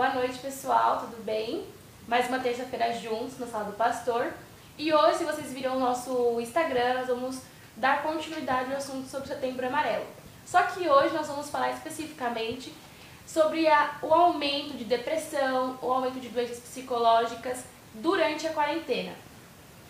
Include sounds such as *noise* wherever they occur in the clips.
Boa noite, pessoal, tudo bem? Mais uma terça-feira juntos na Sala do Pastor. E hoje, se vocês viram o nosso Instagram, nós vamos dar continuidade ao assunto sobre Setembro Amarelo. Só que hoje nós vamos falar especificamente sobre a, o aumento de depressão, o aumento de doenças psicológicas durante a quarentena.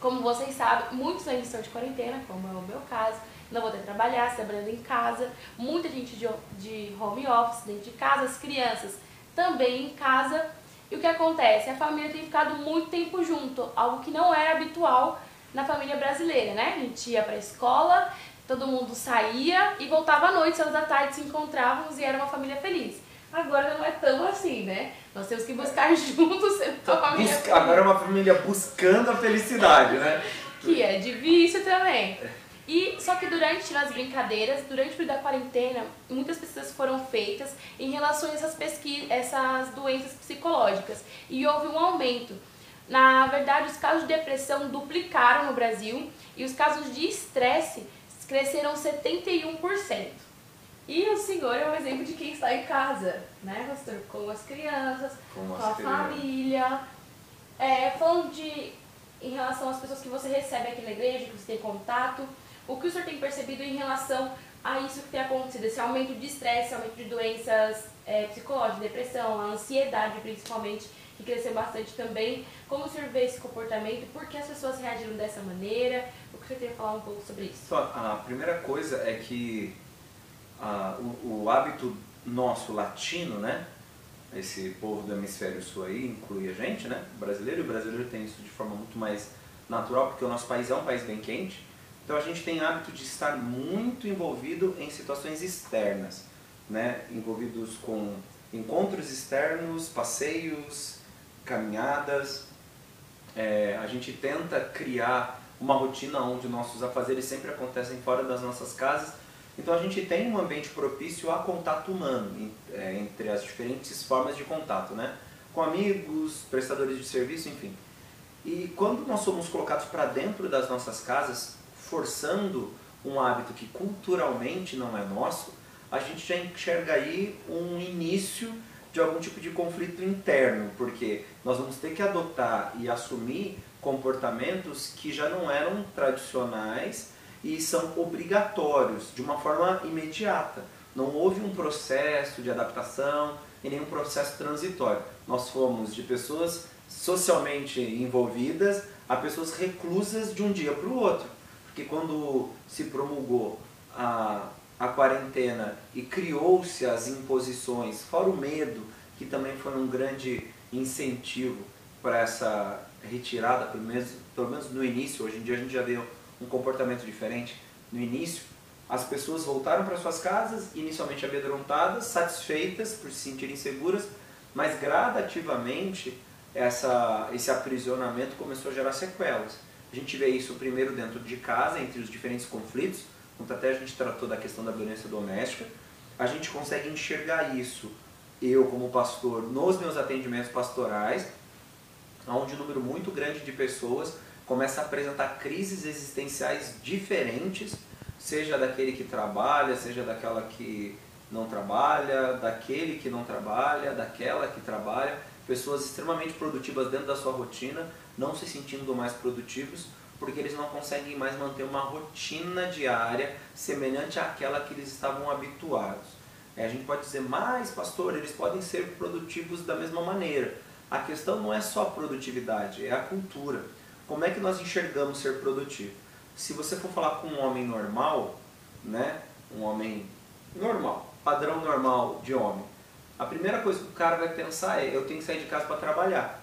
Como vocês sabem, muitos ainda estão de quarentena, como é o meu caso, não vou ter que trabalhar, trabalhando em casa, muita gente de, de home office, dentro de casa, as crianças também em casa. E o que acontece? A família tem ficado muito tempo junto, algo que não é habitual na família brasileira, né? A gente ia pra escola, todo mundo saía e voltava à noite, às da tarde se encontrávamos e era uma família feliz. Agora não é tão assim, né? Nós temos que buscar *laughs* juntos uma família Busca, agora é uma família buscando a felicidade, né? Que é difícil também. E só que durante as brincadeiras, durante o período da quarentena, muitas pesquisas foram feitas em relação a essas pesquisas, essas doenças psicológicas e houve um aumento. Na verdade, os casos de depressão duplicaram no Brasil e os casos de estresse cresceram 71%. E o senhor é um exemplo de quem está em casa, né, pastor? Com as crianças, com, com a crianças. família. É, falando de em relação às pessoas que você recebe aqui na igreja, que você tem contato, o que o senhor tem percebido em relação a isso que tem acontecido, esse aumento de estresse, aumento de doenças é, psicológicas, depressão, a ansiedade principalmente, que cresceu bastante também. Como o senhor vê esse comportamento? Por que as pessoas reagiram dessa maneira? O que o senhor tem a falar um pouco sobre isso? A primeira coisa é que a, o, o, hábito nosso latino, né? Esse povo do hemisfério sul aí inclui a gente, né? O brasileiro, e o brasileiro tem isso de forma muito mais natural, porque o nosso país é um país bem quente. Então a gente tem hábito de estar muito envolvido em situações externas, né? envolvidos com encontros externos, passeios, caminhadas. É, a gente tenta criar uma rotina onde nossos afazeres sempre acontecem fora das nossas casas. Então a gente tem um ambiente propício a contato humano, é, entre as diferentes formas de contato, né? com amigos, prestadores de serviço, enfim. E quando nós somos colocados para dentro das nossas casas, forçando um hábito que culturalmente não é nosso, a gente já enxerga aí um início de algum tipo de conflito interno, porque nós vamos ter que adotar e assumir comportamentos que já não eram tradicionais e são obrigatórios de uma forma imediata. Não houve um processo de adaptação e nenhum processo transitório. Nós fomos de pessoas socialmente envolvidas a pessoas reclusas de um dia para o outro que quando se promulgou a, a quarentena e criou-se as imposições, fora o medo, que também foi um grande incentivo para essa retirada, pelo menos, pelo menos no início, hoje em dia a gente já vê um comportamento diferente. No início, as pessoas voltaram para suas casas, inicialmente amedrontadas, satisfeitas por se sentirem seguras, mas gradativamente essa, esse aprisionamento começou a gerar sequelas. A gente vê isso primeiro dentro de casa, entre os diferentes conflitos, quando até a gente tratou da questão da violência doméstica. A gente consegue enxergar isso, eu como pastor, nos meus atendimentos pastorais, onde um número muito grande de pessoas começa a apresentar crises existenciais diferentes, seja daquele que trabalha, seja daquela que não trabalha, daquele que não trabalha, daquela que trabalha, pessoas extremamente produtivas dentro da sua rotina, não se sentindo mais produtivos, porque eles não conseguem mais manter uma rotina diária semelhante àquela que eles estavam habituados. É, a gente pode dizer, mas pastor, eles podem ser produtivos da mesma maneira. A questão não é só a produtividade, é a cultura. Como é que nós enxergamos ser produtivo? Se você for falar com um homem normal, né, um homem normal, padrão normal de homem, a primeira coisa que o cara vai pensar é: eu tenho que sair de casa para trabalhar.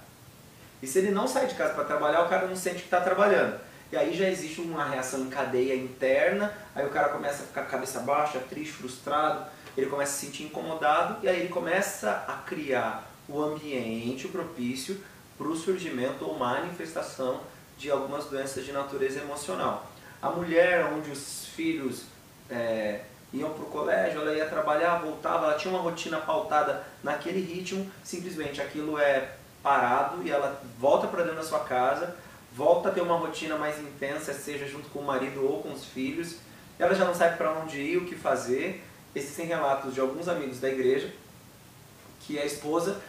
E se ele não sai de casa para trabalhar, o cara não sente que está trabalhando. E aí já existe uma reação em cadeia interna, aí o cara começa a ficar cabeça baixa, triste, frustrado, ele começa a se sentir incomodado e aí ele começa a criar o ambiente propício para o surgimento ou manifestação de algumas doenças de natureza emocional. A mulher, onde os filhos é, iam para o colégio, ela ia trabalhar, voltava, ela tinha uma rotina pautada naquele ritmo, simplesmente aquilo é parado e ela volta para dentro da sua casa, volta a ter uma rotina mais intensa, seja junto com o marido ou com os filhos. Ela já não sabe para onde ir, o que fazer. Existem relatos de alguns amigos da igreja que a esposa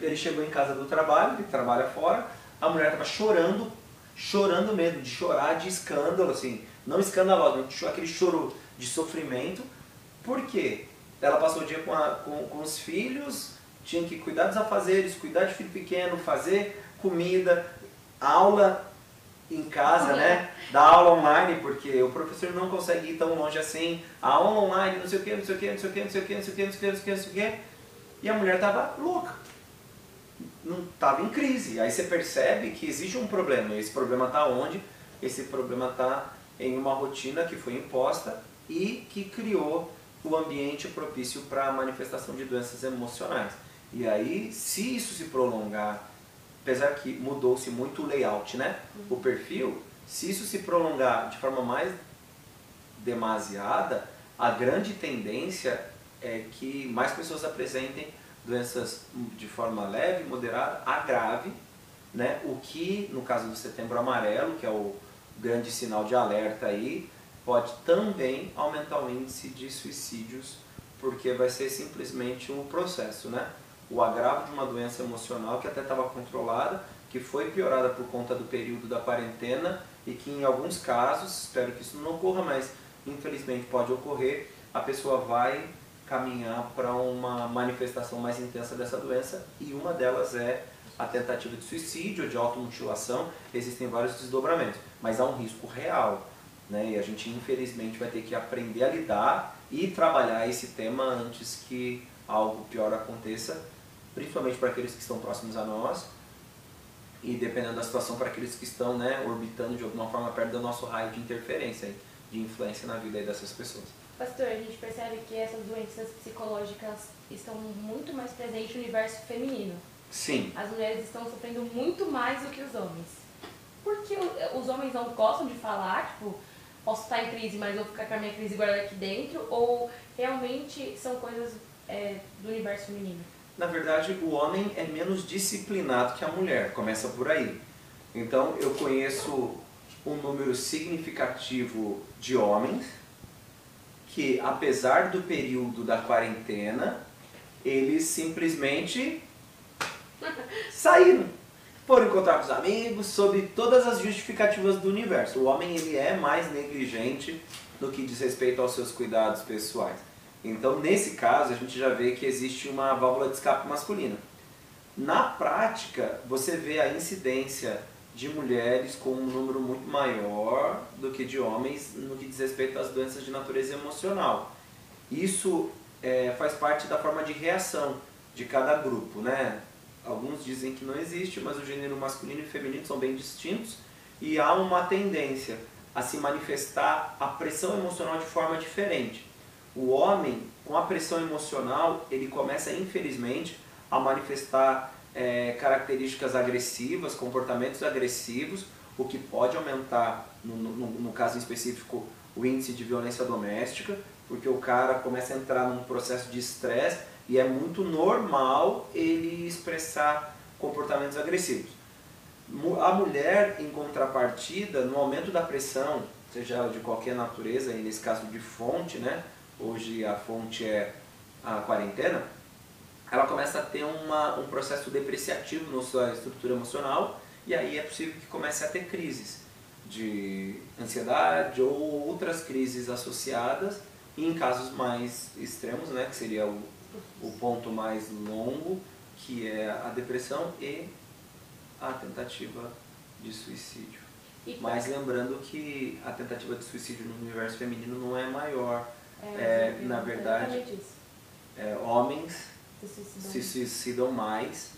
ele chegou em casa do trabalho, ele trabalha fora, a mulher estava chorando, chorando mesmo, de chorar de escândalo, assim, não escandaloso, aquele choro de sofrimento. Por quê? Ela passou o dia com, a, com, com os filhos, tinha que cuidar dos afazeres, cuidar de filho pequeno, fazer comida, aula em casa, né? Da aula online, porque o professor não consegue ir tão longe assim. A aula online, não sei o que, não sei o que, não sei o que, não sei o que, não sei o que, não sei o que, não sei o que. E a mulher tava louca. Não tava em crise. Aí você percebe que existe um problema. Esse problema tá onde? Esse problema tá em uma rotina que foi imposta e que criou o ambiente propício para a manifestação de doenças emocionais. E aí, se isso se prolongar, apesar que mudou-se muito o layout, né? O perfil, se isso se prolongar de forma mais demasiada, a grande tendência é que mais pessoas apresentem doenças de forma leve, moderada a grave, né? O que, no caso do setembro amarelo, que é o grande sinal de alerta aí, pode também aumentar o índice de suicídios, porque vai ser simplesmente um processo, né? O agravo de uma doença emocional que até estava controlada, que foi piorada por conta do período da quarentena e que em alguns casos, espero que isso não ocorra, mas infelizmente pode ocorrer, a pessoa vai caminhar para uma manifestação mais intensa dessa doença e uma delas é a tentativa de suicídio, de automutilação, existem vários desdobramentos, mas há um risco real né? E a gente infelizmente vai ter que aprender a lidar e trabalhar esse tema antes que algo pior aconteça, principalmente para aqueles que estão próximos a nós e dependendo da situação para aqueles que estão né, orbitando de alguma forma perto do nosso raio de interferência, de influência na vida dessas pessoas. Pastor, a gente percebe que essas doenças psicológicas estão muito mais presentes no universo feminino. Sim. As mulheres estão sofrendo muito mais do que os homens. Porque os homens não gostam de falar, tipo, posso estar em crise, mas vou ficar com a minha crise guardada aqui dentro? Ou realmente são coisas é, do universo feminino? Na verdade, o homem é menos disciplinado que a mulher, começa por aí. Então, eu conheço um número significativo de homens que, apesar do período da quarentena, eles simplesmente *laughs* saíram foram encontrar com os amigos, sob todas as justificativas do universo. O homem ele é mais negligente no que diz respeito aos seus cuidados pessoais. Então, nesse caso, a gente já vê que existe uma válvula de escape masculina. Na prática, você vê a incidência de mulheres com um número muito maior do que de homens no que diz respeito às doenças de natureza emocional. Isso é, faz parte da forma de reação de cada grupo, né? Alguns dizem que não existe, mas o gênero masculino e feminino são bem distintos e há uma tendência a se manifestar a pressão emocional de forma diferente. O homem, com a pressão emocional, ele começa, infelizmente, a manifestar é, características agressivas, comportamentos agressivos, o que pode aumentar, no, no, no caso específico, o índice de violência doméstica, porque o cara começa a entrar num processo de estresse e é muito normal ele expressar comportamentos agressivos. A mulher, em contrapartida, no aumento da pressão, seja ela de qualquer natureza, e nesse caso de fonte, né? Hoje a fonte é a quarentena, ela começa a ter uma, um processo depreciativo na sua estrutura emocional e aí é possível que comece a ter crises de ansiedade ou outras crises associadas e em casos mais extremos, né, que seria o o ponto mais longo, que é a depressão e a tentativa de suicídio. Mas lembrando que a tentativa de suicídio no universo feminino não é maior. É, é na verdade, é, homens se suicidam. se suicidam mais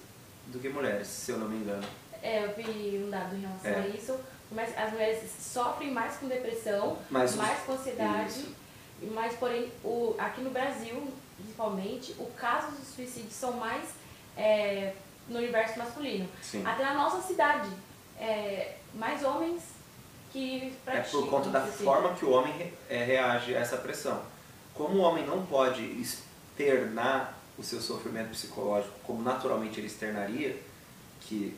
do que mulheres, se eu não me engano. É, eu vi um dado em relação é. a isso. Mas as mulheres sofrem mais com depressão, mais, mais com ansiedade. Isso. Mas, porém, o, aqui no Brasil, principalmente, os casos de suicídio são mais é, no universo masculino. Sim. Até na nossa cidade, é, mais homens que praticam. É por conta da suicídio. forma que o homem é, reage a essa pressão. Como o homem não pode externar o seu sofrimento psicológico como naturalmente ele externaria, que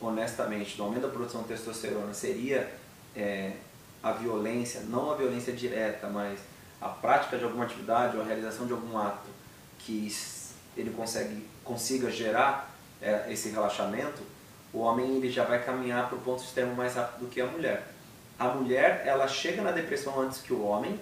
honestamente no aumento da produção de testosterona seria é, a violência, não a violência direta, mas a prática de alguma atividade ou a realização de algum ato que ele consegue, consiga gerar é, esse relaxamento, o homem ele já vai caminhar para o ponto extremo mais rápido do que a mulher. A mulher, ela chega na depressão antes que o homem,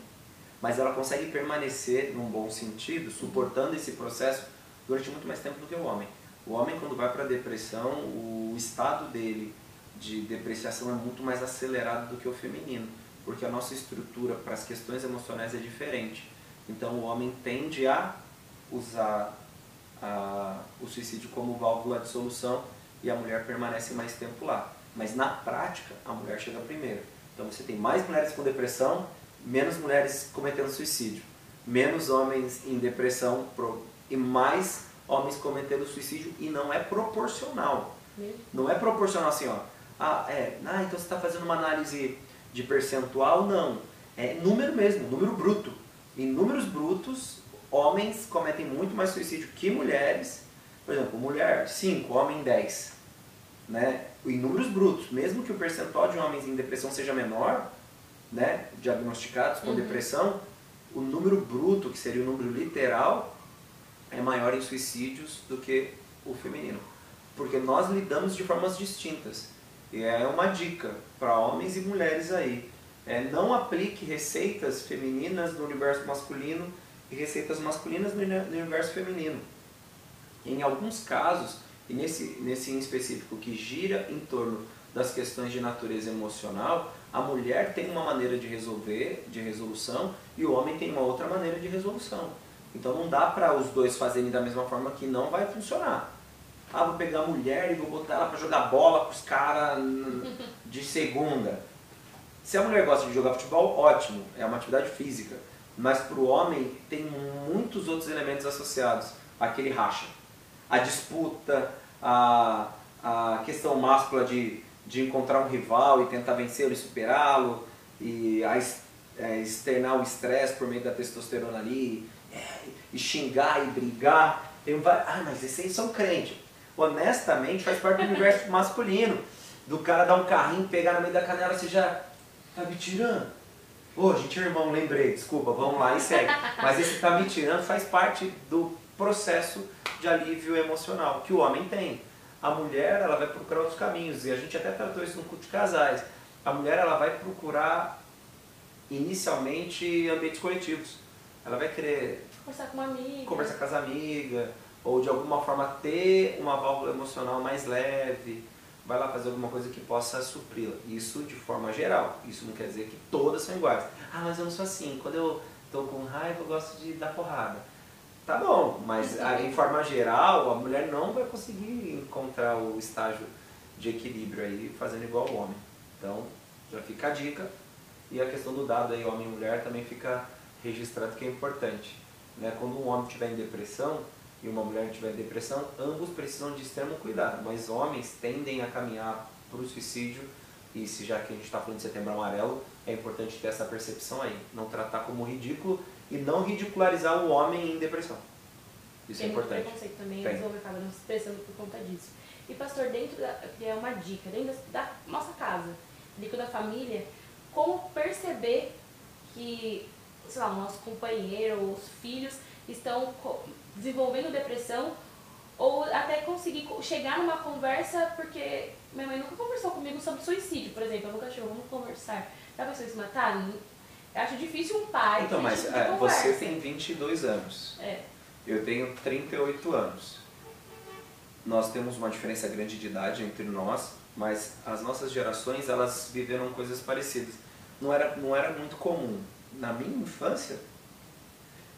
mas ela consegue permanecer num bom sentido, suportando esse processo durante muito mais tempo do que o homem. O homem, quando vai para a depressão, o estado dele de depreciação é muito mais acelerado do que o feminino, porque a nossa estrutura para as questões emocionais é diferente. Então, o homem tende a usar a, o suicídio como válvula de solução e a mulher permanece mais tempo lá. Mas na prática, a mulher chega primeiro. Então você tem mais mulheres com depressão, menos mulheres cometendo suicídio, menos homens em depressão e mais homens cometendo suicídio e não é proporcional. Não é proporcional assim, ó. Ah, é, ah, então você está fazendo uma análise de percentual? Não. É número mesmo, número bruto. Em números brutos, homens cometem muito mais suicídio que mulheres. Por exemplo, mulher 5, homem 10. Né? Em números brutos, mesmo que o percentual de homens em depressão seja menor, né, diagnosticados com uhum. depressão, o número bruto, que seria o número literal, é maior em suicídios do que o feminino. Porque nós lidamos de formas distintas. E é uma dica para homens e mulheres aí. É, não aplique receitas femininas no universo masculino e receitas masculinas no universo feminino. Em alguns casos, e nesse, nesse em específico que gira em torno das questões de natureza emocional, a mulher tem uma maneira de resolver, de resolução, e o homem tem uma outra maneira de resolução. Então não dá para os dois fazerem da mesma forma que não vai funcionar. Ah, vou pegar a mulher e vou botar ela para jogar bola com os caras *laughs* de segunda. Se a mulher gosta de jogar futebol, ótimo, é uma atividade física. Mas para o homem tem muitos outros elementos associados àquele racha. A disputa, a, a questão máscula de, de encontrar um rival e tentar vencê-lo e superá-lo, e é, externar o estresse por meio da testosterona ali, é, e xingar e brigar. Tem, ah, mas esses aí são crentes. Honestamente, faz parte do universo *laughs* masculino. Do cara dar um carrinho, pegar no meio da canela, você já tá me tirando. Ô, oh, gente, irmão, lembrei, desculpa, vamos lá e segue. Mas esse tá me tirando faz parte do processo de alívio emocional que o homem tem. A mulher, ela vai procurar outros caminhos, e a gente até tratou isso no culto de casais. A mulher, ela vai procurar inicialmente ambientes coletivos. Ela vai querer conversar com uma amiga, conversar com as amigas, ou de alguma forma ter uma válvula emocional mais leve, vai lá fazer alguma coisa que possa supri-la. Isso de forma geral. Isso não quer dizer que todas são iguais. Ah, mas eu não sou assim. Quando eu estou com raiva, eu gosto de dar porrada. Tá bom, mas em forma geral, a mulher não vai conseguir encontrar o estágio de equilíbrio aí fazendo igual o homem. Então, já fica a dica. E a questão do dado aí, homem e mulher, também fica registrado que é importante. Né? Quando um homem estiver em depressão, e uma mulher tiver depressão, ambos precisam de extremo cuidado, mas homens tendem a caminhar para o suicídio e se já que a gente está falando de setembro amarelo, é importante ter essa percepção aí, não tratar como ridículo e não ridicularizar o homem em depressão. Isso Tem é importante. Tem preconceito também, Tem. eles acabam se expressando por conta disso. E pastor, dentro da, que é uma dica, dentro da nossa casa, dentro da família, como perceber que, sei lá, o nosso companheiro, os filhos estão desenvolvendo depressão ou até conseguir chegar numa conversa, porque minha mãe nunca conversou comigo sobre suicídio, por exemplo. Eu nunca chegou, vamos conversar. Já pensou em se matar? Eu acho difícil um pai. Então, mas tipo é, você tem 22 anos. É. Eu tenho 38 anos. Nós temos uma diferença grande de idade entre nós, mas as nossas gerações elas viveram coisas parecidas. Não era, não era muito comum. Na minha infância,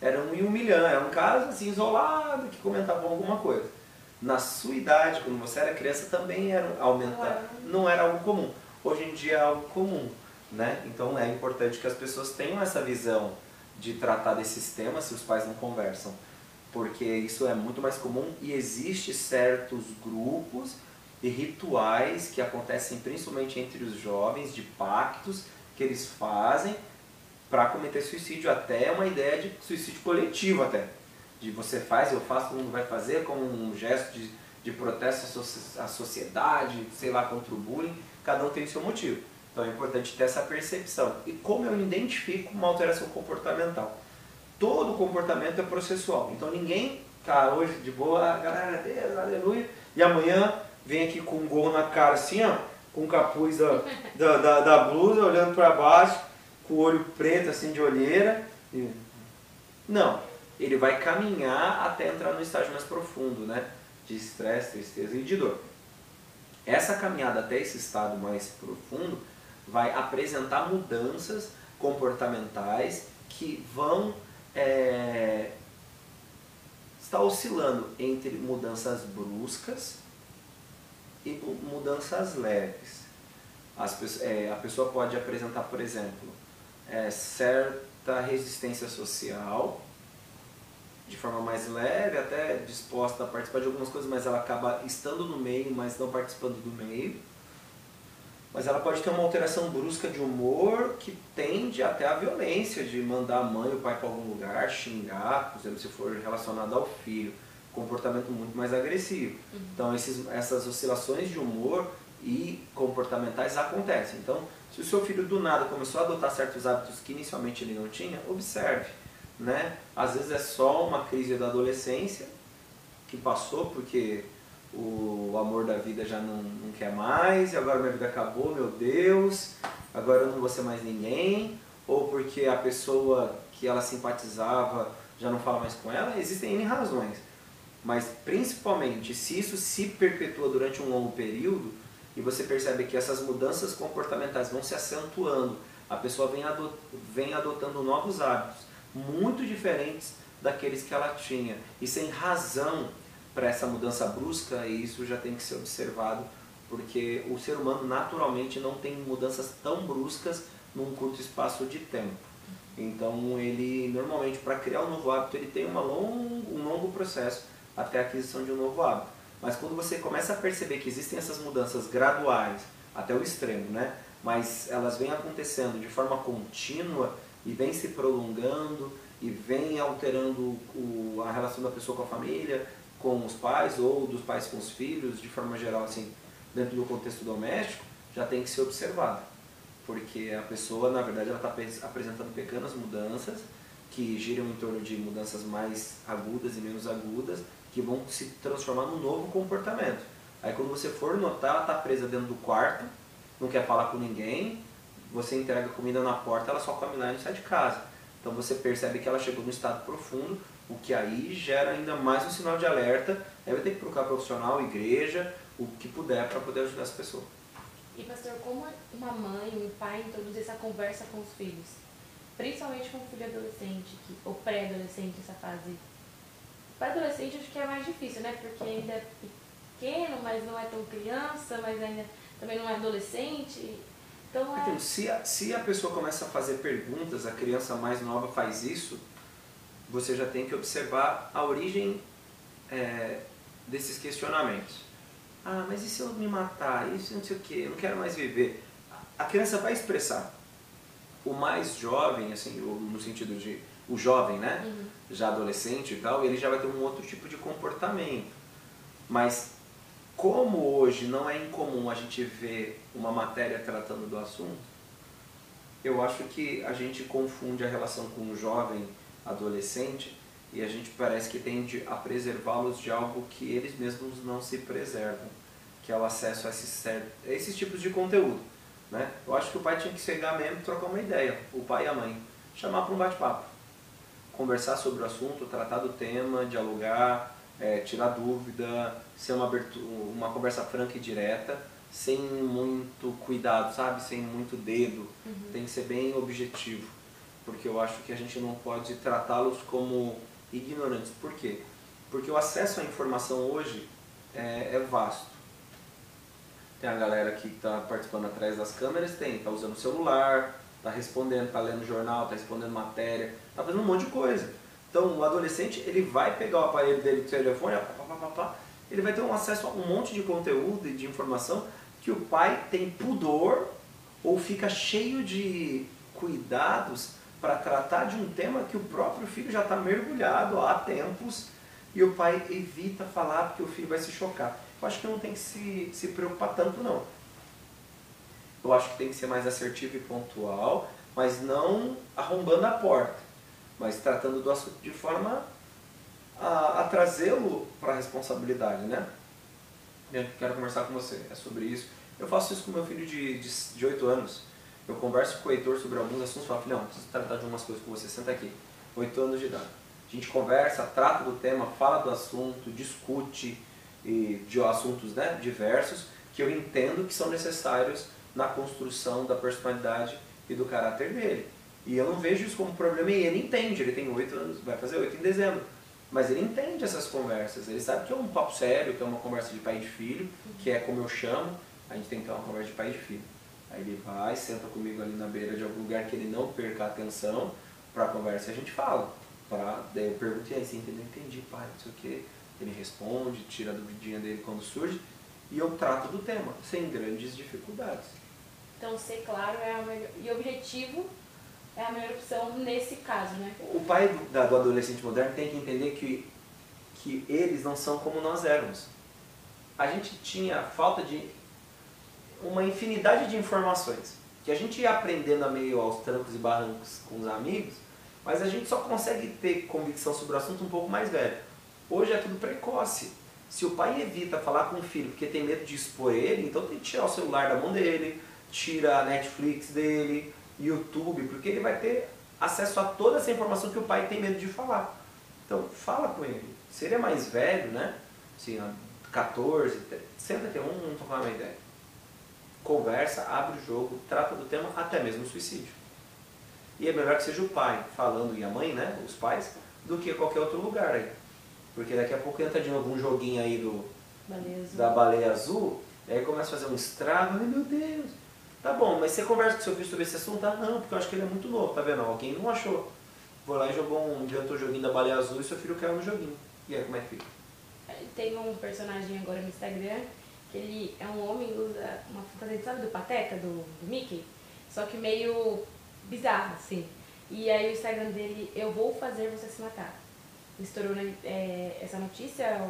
era um em um milhão, era um caso assim, isolado que comentava alguma coisa. Na sua idade, quando você era criança, também era aumentar, não era algo comum. Hoje em dia é algo comum, né? Então é importante que as pessoas tenham essa visão de tratar desses temas se os pais não conversam, porque isso é muito mais comum e existe certos grupos e rituais que acontecem principalmente entre os jovens de pactos que eles fazem para cometer suicídio, até uma ideia de suicídio coletivo até. De você faz, eu faço, todo mundo vai fazer, como um gesto de, de protesto à sociedade, sei lá, contra o bullying, cada um tem o seu motivo. Então é importante ter essa percepção. E como eu identifico uma alteração comportamental? Todo comportamento é processual. Então ninguém tá hoje de boa, galera, Deus, aleluia. E amanhã vem aqui com um gorro na cara assim, ó, com o capuz da, da, da, da blusa, olhando para baixo, com o olho preto assim de olheira. E... Não, ele vai caminhar até entrar no estágio mais profundo, né? De estresse, tristeza e de dor. Essa caminhada até esse estado mais profundo vai apresentar mudanças comportamentais que vão é, estar oscilando entre mudanças bruscas e mudanças leves. É, a pessoa pode apresentar, por exemplo, é, certa resistência social, de forma mais leve, até disposta a participar de algumas coisas, mas ela acaba estando no meio, mas não participando do meio. Mas ela pode ter uma alteração brusca de humor que tende até a violência, de mandar a mãe ou o pai para algum lugar, xingar, por exemplo, se for relacionado ao filho. Comportamento muito mais agressivo. Uhum. Então, esses, essas oscilações de humor e comportamentais acontecem. Então, se o seu filho do nada começou a adotar certos hábitos que inicialmente ele não tinha, observe. Né? Às vezes é só uma crise da adolescência que passou porque o amor da vida já não, não quer mais, e agora minha vida acabou, meu Deus, agora eu não vou ser mais ninguém, ou porque a pessoa que ela simpatizava já não fala mais com ela, existem N razões. Mas principalmente se isso se perpetua durante um longo período e você percebe que essas mudanças comportamentais vão se acentuando, a pessoa vem, adot vem adotando novos hábitos muito diferentes daqueles que ela tinha e sem razão para essa mudança brusca e isso já tem que ser observado porque o ser humano naturalmente não tem mudanças tão bruscas num curto espaço de tempo. Então ele normalmente para criar um novo hábito ele tem uma long, um longo processo até a aquisição de um novo hábito. Mas quando você começa a perceber que existem essas mudanças graduais até o extremo, né? Mas elas vêm acontecendo de forma contínua e vêm se prolongando e vêm alterando o, a relação da pessoa com a família, com os pais ou dos pais com os filhos, de forma geral, assim, dentro do contexto doméstico, já tem que ser observado. Porque a pessoa, na verdade, ela está apresentando pequenas mudanças que giram em torno de mudanças mais agudas e menos agudas, que vão se transformar num novo comportamento. Aí quando você for notar, ela está presa dentro do quarto, não quer falar com ninguém, você entrega comida na porta, ela só come lá e não sai de casa. Então você percebe que ela chegou num estado profundo, o que aí gera ainda mais um sinal de alerta. Aí vai ter que procurar profissional, igreja, o que puder para poder ajudar essa pessoa. E pastor, como uma mãe, um pai introduz essa conversa com os filhos? Principalmente com o filho adolescente, que, ou pré-adolescente, essa fase. Pré-adolescente acho que é mais difícil, né? Porque ainda é pequeno, mas não é tão criança, mas ainda também não é adolescente. Então, é... Então, se, a, se a pessoa começa a fazer perguntas, a criança mais nova faz isso, você já tem que observar a origem é, desses questionamentos. Ah, mas e se eu me matar? Isso não sei o que, eu não quero mais viver. A criança vai expressar. O mais jovem, assim, no sentido de o jovem, né? Uhum. Já adolescente e tal, ele já vai ter um outro tipo de comportamento. Mas como hoje não é incomum a gente ver uma matéria tratando do assunto, eu acho que a gente confunde a relação com o jovem adolescente e a gente parece que tende a preservá-los de algo que eles mesmos não se preservam, que é o acesso a esses, a esses tipos de conteúdo. Né? Eu acho que o pai tinha que chegar mesmo e trocar uma ideia, o pai e a mãe, chamar para um bate-papo, conversar sobre o assunto, tratar do tema, dialogar, é, tirar dúvida, ser uma, uma conversa franca e direta, sem muito cuidado, sabe? Sem muito dedo. Uhum. Tem que ser bem objetivo porque eu acho que a gente não pode tratá-los como ignorantes. Por quê? Porque o acesso à informação hoje é, é vasto. Tem a galera que está participando atrás das câmeras, tem, está usando o celular, está respondendo, está lendo jornal, está respondendo matéria, está fazendo um monte de coisa. Então o adolescente ele vai pegar o aparelho dele do telefone, pá, pá, pá, pá, ele vai ter um acesso a um monte de conteúdo e de informação que o pai tem pudor ou fica cheio de cuidados para tratar de um tema que o próprio filho já está mergulhado há tempos e o pai evita falar porque o filho vai se chocar. Eu acho que não tem que se, se preocupar tanto não. Eu acho que tem que ser mais assertivo e pontual, mas não arrombando a porta, mas tratando do assunto de forma a, a trazê-lo para a responsabilidade, né? Eu quero conversar com você, é sobre isso. Eu faço isso com meu filho de, de, de 8 anos. Eu converso com o Heitor sobre alguns assuntos e falo, filhão, preciso tratar de umas coisas com você, senta aqui. 8 anos de idade. A gente conversa, trata do tema, fala do assunto, discute e, de assuntos né, diversos que eu entendo que são necessários na construção da personalidade e do caráter dele. E eu não vejo isso como problema e ele entende, ele tem 8 anos, vai fazer 8 em dezembro. Mas ele entende essas conversas, ele sabe que é um papo sério, que é uma conversa de pai e de filho, que é como eu chamo, a gente tem que ter uma conversa de pai e de filho. Aí ele vai, senta comigo ali na beira de algum lugar que ele não perca a atenção para a conversa a gente fala. Pra, daí eu pergunto, e aí, você entendeu? Entendi, pai, não sei o quê. Ele responde, tira a duvidinha dele quando surge e eu trato do tema, sem grandes dificuldades. Então, ser claro é a melhor, e objetivo é a melhor opção nesse caso, né? O pai do, do adolescente moderno tem que entender que, que eles não são como nós éramos. A gente tinha falta de uma infinidade de informações que a gente ia aprendendo a meio aos trancos e barrancos com os amigos, mas a gente só consegue ter convicção sobre o assunto um pouco mais velho. Hoje é tudo precoce. Se o pai evita falar com o filho porque tem medo de expor ele, então tem que tirar o celular da mão dele, tira a Netflix dele, YouTube, porque ele vai ter acesso a toda essa informação que o pai tem medo de falar. Então, fala com ele. Se ele é mais velho, né? Assim, 14, senta vamos, vamos trocar uma ideia. Conversa, abre o jogo, trata do tema, até mesmo o suicídio. E é melhor que seja o pai falando e a mãe, né? Os pais, do que qualquer outro lugar aí. Porque daqui a pouco entra de novo um joguinho aí do, Baleia da baleia azul, e aí começa a fazer um estrago, ai meu Deus. Tá bom, mas você conversa com seu filho sobre esse assunto? Ah, não, porque eu acho que ele é muito novo, tá vendo? Alguém não achou. Foi lá e jogou um, inventou joguinho da baleia azul e seu filho caiu no joguinho. E aí, como é que fica? Tem um personagem agora no Instagram que ele é um homem usa uma fantasia, sabe, do Pateta, do, do Mickey? Só que meio bizarro, assim. E aí o Instagram dele, eu vou fazer você se matar. Estourou né, é, essa notícia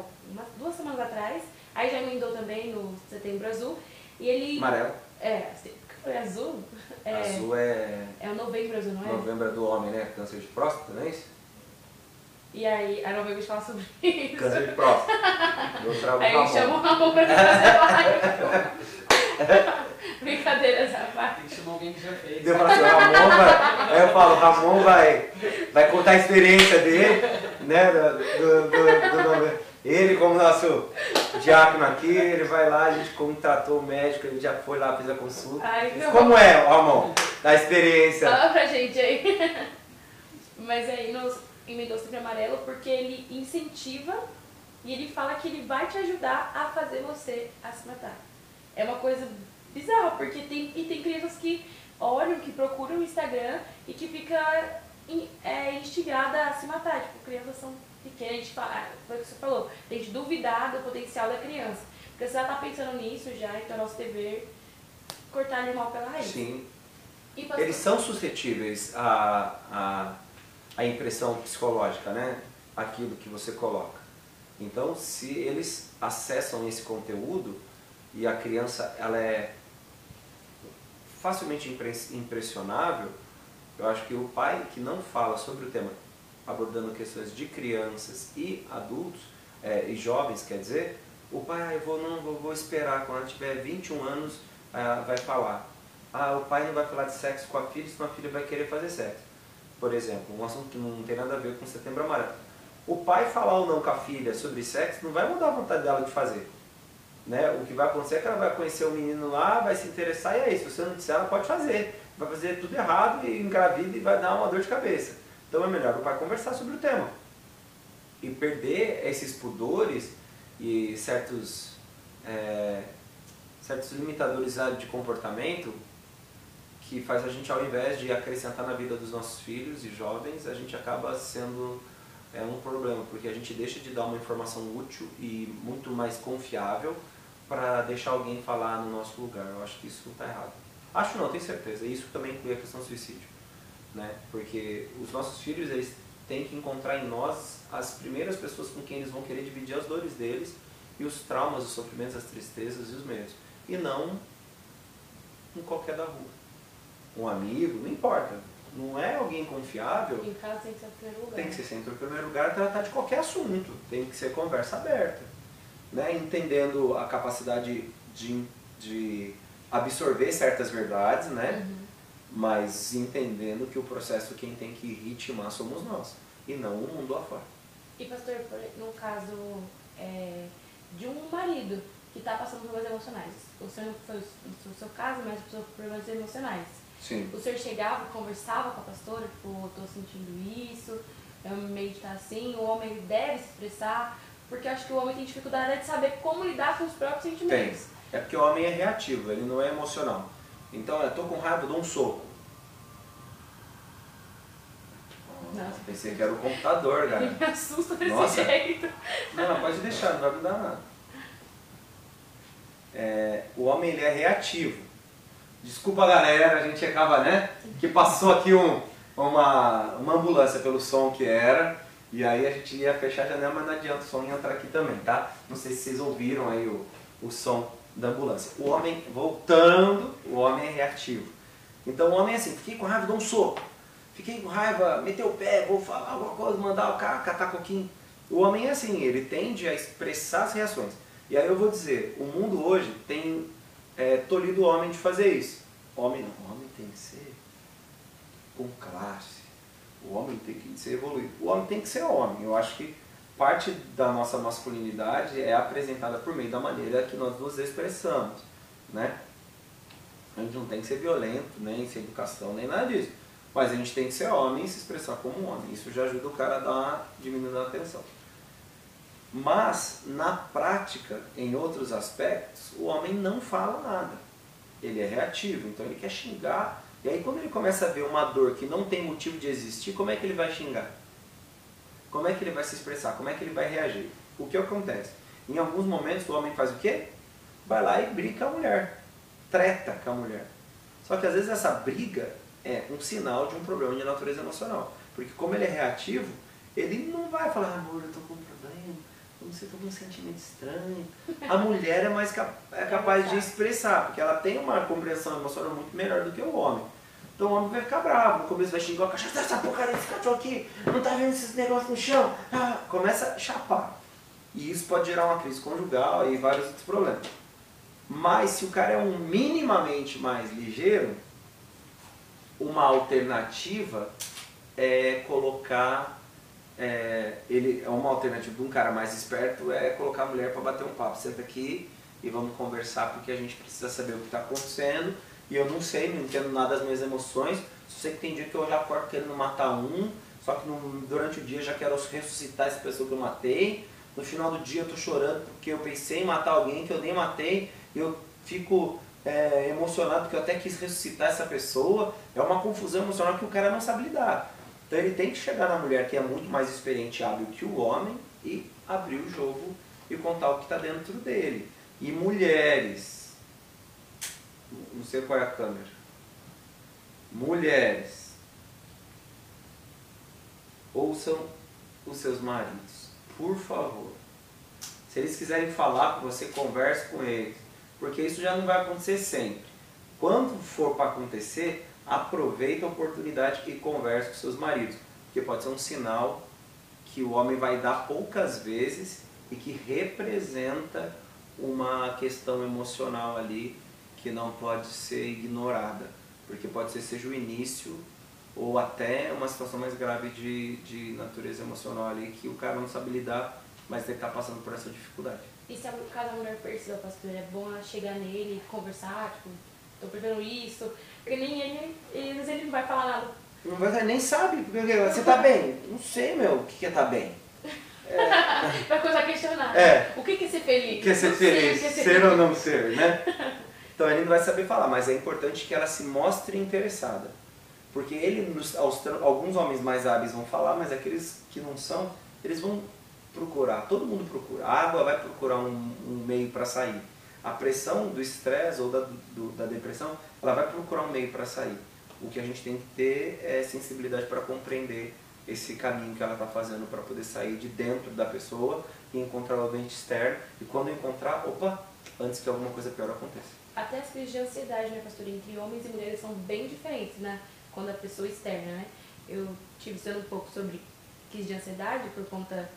duas semanas atrás. Aí já emendou também no Setembro Azul. E ele. Amarelo. É, assim, foi azul? É, Azul é é o Novembro Azul, não é? novembro é do homem, né? Câncer de próstata, não é isso? E aí, a novembro a gente fala sobre isso. Câncer de próstata. Eu trago Aí eu Ramon. chamo o Ramon pra fazer live. *laughs* Brincadeiras à parte. Tem que chamar alguém que já fez. Eu falo assim, Ramon vai. Aí eu falo, o Ramon vai, vai contar a experiência dele, né? Do, do, do- do novembro. Ele, como nosso diácono aqui, ele vai lá, a gente contratou o médico, ele já foi lá, fez a consulta. Ai, meu Como é, Ramon? Da experiência. Fala pra gente aí. *laughs* Mas aí nos emendou sempre amarelo porque ele incentiva e ele fala que ele vai te ajudar a fazer você a se matar. É uma coisa bizarra, porque tem, e tem crianças que olham, que procuram o Instagram e que fica é, instigada a se matar. Tipo, crianças são pequenas, a gente fala, ah, foi o que você falou, tem que duvidar do potencial da criança. Porque você já tá pensando nisso já, então é nosso dever cortar ele mal pela raiz. Sim. Eles são suscetíveis à, à, à impressão psicológica, né? Aquilo que você coloca. Então, se eles acessam esse conteúdo e a criança ela é facilmente impre- impressionável, eu acho que o pai que não fala sobre o tema, abordando questões de crianças e adultos, é, e jovens, quer dizer, o pai, ah, eu vou, não, vou, vou esperar, quando ela tiver 21 anos, ah, vai falar. Ah, o pai não vai falar de sexo com a filha, senão a filha vai querer fazer sexo. Por exemplo, um assunto que não tem nada a ver com setembro amarelo. O pai falar ou não com a filha sobre sexo não vai mudar a vontade dela de fazer. Né? O que vai acontecer é que ela vai conhecer o menino lá, vai se interessar e é isso. Se você não disser, ela pode fazer. Vai fazer tudo errado e engravida e vai dar uma dor de cabeça. Então é melhor o pai conversar sobre o tema. E perder esses pudores e certos, é, certos limitadores de comportamento que faz a gente, ao invés de acrescentar na vida dos nossos filhos e jovens, a gente acaba sendo é, um problema, porque a gente deixa de dar uma informação útil e muito mais confiável para deixar alguém falar no nosso lugar. Eu acho que isso está errado. Acho não, tenho certeza. Isso também inclui a questão do suicídio. Né? Porque os nossos filhos eles têm que encontrar em nós as primeiras pessoas com quem eles vão querer dividir as dores deles e os traumas, os sofrimentos, as tristezas e os medos. E não um qualquer da rua. Um amigo, não importa. não é alguém confiável, Em casa tem que ser o primeiro lugar. tem que ser sempre o primeiro lugar tratar de qualquer assunto. Tem que ser conversa aberta. Né? Entendendo a capacidade de, de absorver certas verdades, né? Uhum. Mas entendendo que o processo quem tem que ritmar somos nós e não o mundo lá fora. E pastor, no caso é, de um marido que está passando por problemas emocionais, o senhor foi o seu caso, mas passou por problemas emocionais. Sim. O senhor chegava, conversava com a pastora, tipo, eu tô sentindo isso, eu meio que tá assim, o homem deve se expressar, porque eu acho que o homem tem dificuldade de saber como lidar com os próprios Tem. sentimentos. É porque o homem é reativo, ele não é emocional. Então, eu tô com raiva, dou um soco. Nossa. Pensei que era o computador, cara. *laughs* me assusta desse Nossa. jeito. Não, não, pode deixar, não vai mudar nada. É, o homem ele é reativo. Desculpa galera, a gente acaba, né? Que passou aqui um, uma, uma ambulância pelo som que era. E aí a gente ia fechar a janela, mas não adianta o som ia entrar aqui também, tá? Não sei se vocês ouviram aí o, o som da ambulância. O homem, voltando, o homem é reativo. Então o homem é assim, fiquei com raiva, dou um soco. Fiquei com raiva, meteu o pé, vou falar alguma coisa, mandar o cara catar coquinho. O homem é assim, ele tende a expressar as reações. E aí eu vou dizer, o mundo hoje tem é, tolhido o homem de fazer isso. Homem não, o homem tem que ser com classe. O homem tem que ser evoluído. O homem tem que ser homem. Eu acho que parte da nossa masculinidade é apresentada por meio da maneira que nós nos expressamos, né? A gente não tem que ser violento, nem sem educação, nem nada disso. Mas a gente tem que ser homem e se expressar como homem. Isso já ajuda o cara a dar uma diminuindo a atenção. Mas, na prática, em outros aspectos, o homem não fala nada. Ele é reativo, então ele quer xingar. E aí, quando ele começa a ver uma dor que não tem motivo de existir, como é que ele vai xingar? Como é que ele vai se expressar? Como é que ele vai reagir? O que acontece? Em alguns momentos, o homem faz o quê? Vai lá e briga com a mulher. Treta com a mulher. Só que às vezes essa briga é um sinal de um problema de natureza emocional. Porque como ele é reativo, ele não vai falar, amor, eu tô com um problema, eu não sei, tô com um sentimento estranho. A mulher é mais cap é capaz de expressar, porque ela tem uma compreensão emocional muito melhor do que o homem. Então o homem vai ficar bravo, no começo vai xingar o cachorro, essa porcaria desse cachorro aqui, não tá vendo esses negócios no chão? Ah, começa a chapar. E isso pode gerar uma crise conjugal e vários outros problemas. Mas se o cara é um minimamente mais ligeiro, uma alternativa é colocar é, ele é uma alternativa de um cara mais esperto é colocar a mulher para bater um papo. Senta aqui e vamos conversar porque a gente precisa saber o que está acontecendo. E eu não sei, não entendo nada das minhas emoções. Só sei que tem dia que eu já acordo querendo matar um, só que no, durante o dia eu já quero ressuscitar essa pessoa que eu matei. No final do dia eu tô chorando porque eu pensei em matar alguém que eu nem matei. Eu fico é, emocionado porque eu até quis ressuscitar essa pessoa. É uma confusão emocional que o cara não sabe lidar. Então ele tem que chegar na mulher que é muito mais experiente e hábil que o homem e abrir o jogo e contar o que está dentro dele. E mulheres, não sei qual é a câmera, mulheres, ouçam os seus maridos, por favor. Se eles quiserem falar com você, converse com eles, porque isso já não vai acontecer sempre. Quando for para acontecer, aproveita a oportunidade que converse com seus maridos, porque pode ser um sinal que o homem vai dar poucas vezes e que representa uma questão emocional ali que não pode ser ignorada, porque pode ser seja o início ou até uma situação mais grave de, de natureza emocional ali que o cara não sabe lidar, mas ele está passando por essa dificuldade. E se a, caso a mulher perceba, pastor, é bom ela chegar nele e conversar, tipo, tô prevendo isso, porque nem ele, ele, ele não vai falar nada. Não vai, nem sabe, porque você tá bem? Não sei, meu, o que é tá bem? *laughs* vai começar a questionar. É. O que é ser feliz? Quer ser o feliz, que é ser ou não ser, né? *laughs* Então ele não vai saber falar, mas é importante que ela se mostre interessada. Porque ele, alguns homens mais hábeis vão falar, mas aqueles que não são, eles vão procurar, todo mundo procura. A água vai procurar um, um meio para sair. A pressão do estresse ou da, do- da depressão, ela vai procurar um meio para sair. O que a gente tem que ter é sensibilidade para compreender esse caminho que ela está fazendo para poder sair de dentro da pessoa e encontrar o ambiente externo. E quando encontrar, opa, antes que alguma coisa pior aconteça. Até as crises de ansiedade, né, pastor, entre homens e mulheres são bem diferentes, né? quando a pessoa externa, né? Eu tive estudando um pouco sobre crise de ansiedade por conta.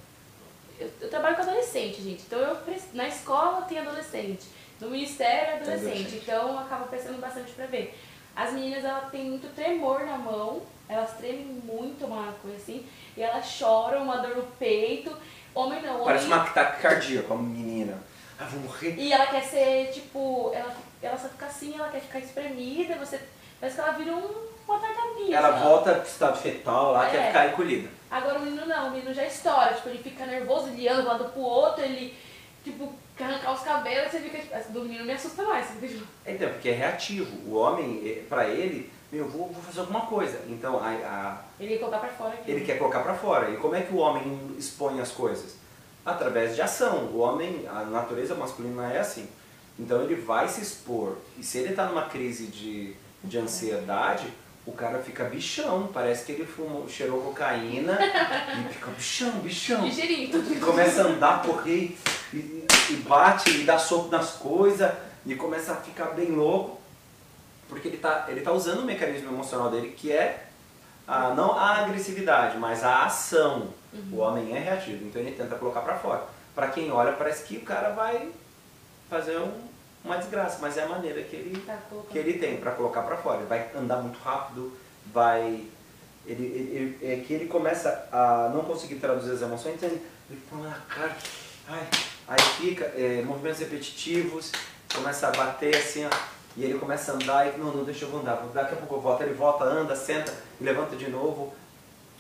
Eu, eu trabalho com adolescente, gente. Então eu na escola tem adolescente, no ministério é adolescente, adolescente. então eu acabo prestando bastante pra ver. As meninas elas têm muito tremor na mão, elas tremem muito, uma coisa assim, e elas choram, uma dor no peito. Homem não, homem... Parece uma taquicardia com a menina. Ah, vou morrer. E ela quer ser, tipo, ela, ela só fica assim, ela quer ficar espremida, você. Parece que ela vira um, tartaruga. Ela assim, volta pro estado fetal lá, é. quer ficar encolhida. Agora o menino não, o menino já estoura, tipo, ele fica nervoso, ele anda de um lado pro outro, ele, tipo, quer arrancar os cabelos, você fica, tipo, do menino me assusta mais, você fica. Então, porque é reativo. O homem, eh, pra ele, meu, vou, vou fazer alguma coisa. Então, a, a... Ele quer colocar pra fora aqui. Ele quer colocar pra fora. E como é que o homem expõe as coisas? Através de ação. O homem, a natureza masculina é assim. Então ele vai se expor. E se ele está numa crise de, de ansiedade, o cara fica bichão, parece que ele fumou, cheirou cocaína e fica bichão, bichão. E começa a andar, correr e, e bate e dá soco nas coisas e começa a ficar bem louco. Porque ele está ele tá usando o mecanismo emocional dele que é a, não a agressividade, mas a ação. Uhum. O homem é reativo, então ele tenta colocar para fora. Para quem olha, parece que o cara vai fazer um, uma desgraça, mas é a maneira que ele, tá que ele tem para colocar para fora. Ele vai andar muito rápido, vai. Ele, ele, ele, é que ele começa a não conseguir traduzir as emoções, então ele, ele põe na cara, ai, aí fica, é, movimentos repetitivos, começa a bater assim, ó, e ele começa a andar e não, não deixa eu andar, daqui a pouco eu volto, ele volta, anda, senta, levanta de novo,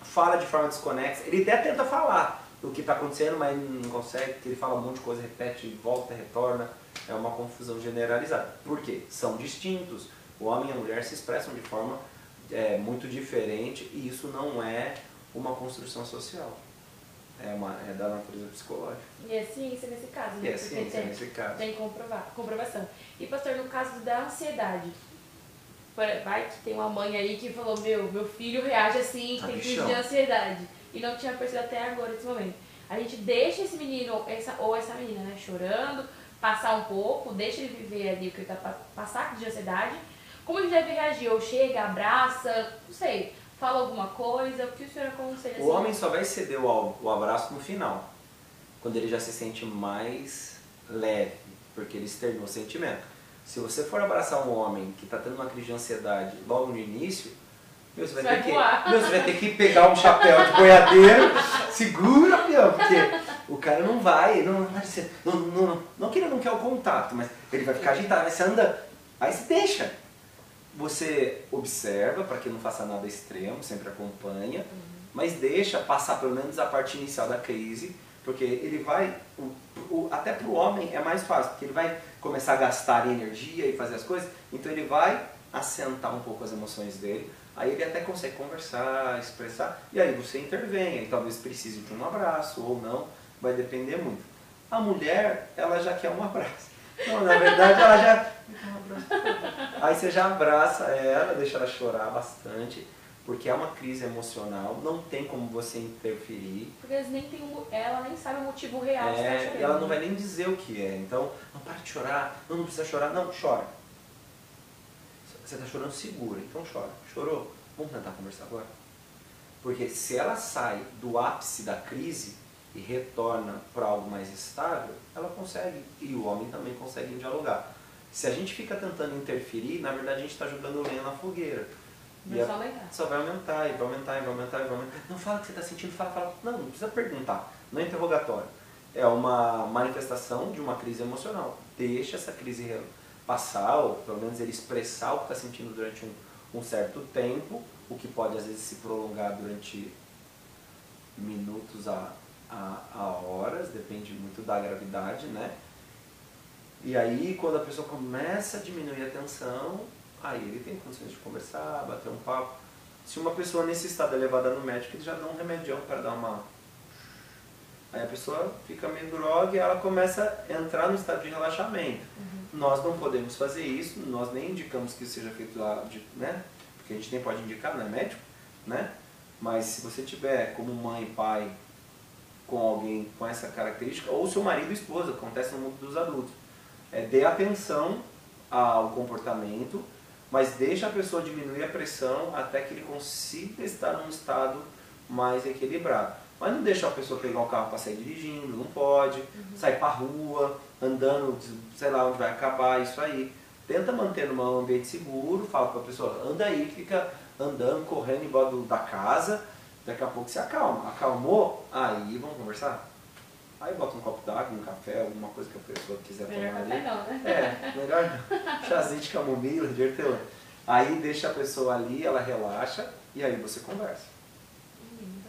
fala de forma desconexa, ele até tenta falar o que está acontecendo, mas não consegue, porque ele fala um monte de coisa, repete, volta, retorna é uma confusão generalizada. Por quê? São distintos. O homem e a mulher se expressam de forma é, muito diferente e isso não é uma construção social. É, uma, é da natureza psicológica. E é ciência nesse caso, né? E é ciência tem, nesse caso. Tem comprovar, comprovação. E, pastor, no caso da ansiedade, vai que tem uma mãe aí que falou, meu, meu filho reage assim, tá tem crise de ansiedade. E não tinha percebido até agora, nesse momento. A gente deixa esse menino essa, ou essa menina, né, chorando, passar um pouco, deixa ele viver ali o que ele tá passar de ansiedade. Como ele deve reagir? Ou chega, abraça, não sei, fala alguma coisa, o que o senhor aconselha? O homem só vai ceder o, o abraço no final, quando ele já se sente mais leve, porque ele externou o sentimento. Se você for abraçar um homem que está tendo uma crise de ansiedade logo no início, meu, você, vai, vai ter que, meu, você vai ter que pegar um chapéu de boiadeiro, *laughs* segura, meu, porque o cara não vai, não, não, não, não, não que ele não quer o contato, mas ele vai ficar agitado, aí você anda, aí você deixa. Você observa para que não faça nada extremo, sempre acompanha, uhum. mas deixa passar pelo menos a parte inicial da crise, porque ele vai, o, o, até para o homem é mais fácil, porque ele vai começar a gastar energia e fazer as coisas, então ele vai assentar um pouco as emoções dele, aí ele até consegue conversar, expressar, e aí você intervém, ele talvez precise de um abraço ou não, vai depender muito. A mulher, ela já quer um *laughs* abraço. Não, na verdade ela já. *laughs* Aí você já abraça ela, deixa ela chorar bastante, porque é uma crise emocional, não tem como você interferir. Porque eles nem tem, ela nem sabe o motivo real é, de estar Ela não vai nem dizer o que é. Então, não para de chorar, não, não precisa chorar, não, chora. Você está chorando segura, então chora. Chorou? Vamos tentar conversar agora? Porque se ela sai do ápice da crise, e retorna para algo mais estável, ela consegue, e o homem também consegue dialogar. Se a gente fica tentando interferir, na verdade a gente está jogando lenha na fogueira. Vai só aumentar. Só vai aumentar, e vai aumentar, e vai aumentar, e vai aumentar. Não fala o que você está sentindo, fala, fala. Não, não precisa perguntar. Não é interrogatório. É uma manifestação de uma crise emocional. Deixa essa crise passar, ou pelo menos ele expressar o que está sentindo durante um, um certo tempo, o que pode às vezes se prolongar durante minutos a a, a horas, depende muito da gravidade, né? E aí, quando a pessoa começa a diminuir a tensão, aí ele tem condições de conversar, bater um papo. Se uma pessoa nesse estado é levada no médico, eles já dão um remedião para dar uma. Aí a pessoa fica meio droga e ela começa a entrar no estado de relaxamento. Uhum. Nós não podemos fazer isso, nós nem indicamos que isso seja feito lá, de, né? Porque a gente nem pode indicar, não é médico, né? Mas se você tiver como mãe, pai, com alguém com essa característica, ou seu marido e esposa, acontece no mundo dos adultos. É, dê atenção ao comportamento, mas deixa a pessoa diminuir a pressão até que ele consiga estar num estado mais equilibrado. Mas não deixa a pessoa pegar o carro para sair dirigindo, não pode, uhum. sair para rua, andando, sei lá onde vai acabar, isso aí. Tenta manter num ambiente seguro, fala para a pessoa, anda aí, fica andando, correndo embora da casa, daqui a pouco se acalma. Acalmou? Aí vamos conversar? Aí bota um copo d'água, um café, alguma coisa que a pessoa quiser melhor tomar ali. Não, né? É, melhor não. *laughs* Chazinho de camomila, de hortelã. Aí deixa a pessoa ali, ela relaxa e aí você conversa. Hum,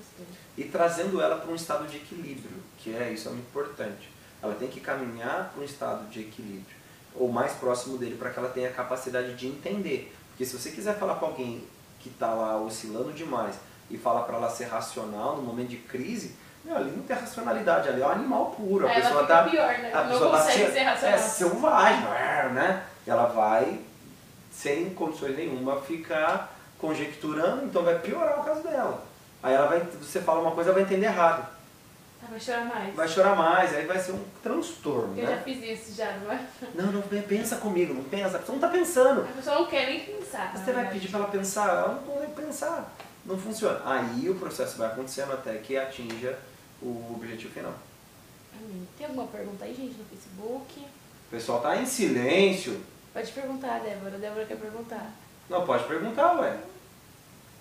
e trazendo ela para um estado de equilíbrio, que é isso é muito importante. Ela tem que caminhar para um estado de equilíbrio, ou mais próximo dele, para que ela tenha a capacidade de entender. Porque se você quiser falar para alguém que está lá oscilando demais e fala para ela ser racional no momento de crise, meu, ali não tem racionalidade, ali é um animal puro. A é, pessoa tá, pior, né? A pessoa não consegue tá, ser racional. É selvagem, né? Ela vai, sem condições nenhuma, ficar conjecturando, então vai piorar o caso dela. Aí ela vai, você fala uma coisa, ela vai entender errado. Ela vai chorar mais. Vai chorar mais, aí vai ser um transtorno, Eu né? já fiz isso, já, não é? Não, não, pensa comigo, não pensa. A pessoa não está pensando. A pessoa não quer nem pensar. Você vai pedir para ela pensar, ela não vai pensar. Não funciona. Aí o processo vai acontecendo até que atinja o objetivo final. Tem alguma pergunta aí, gente, no Facebook? O pessoal tá em silêncio. Pode perguntar, Débora. A Débora quer perguntar. Não, pode perguntar, ué.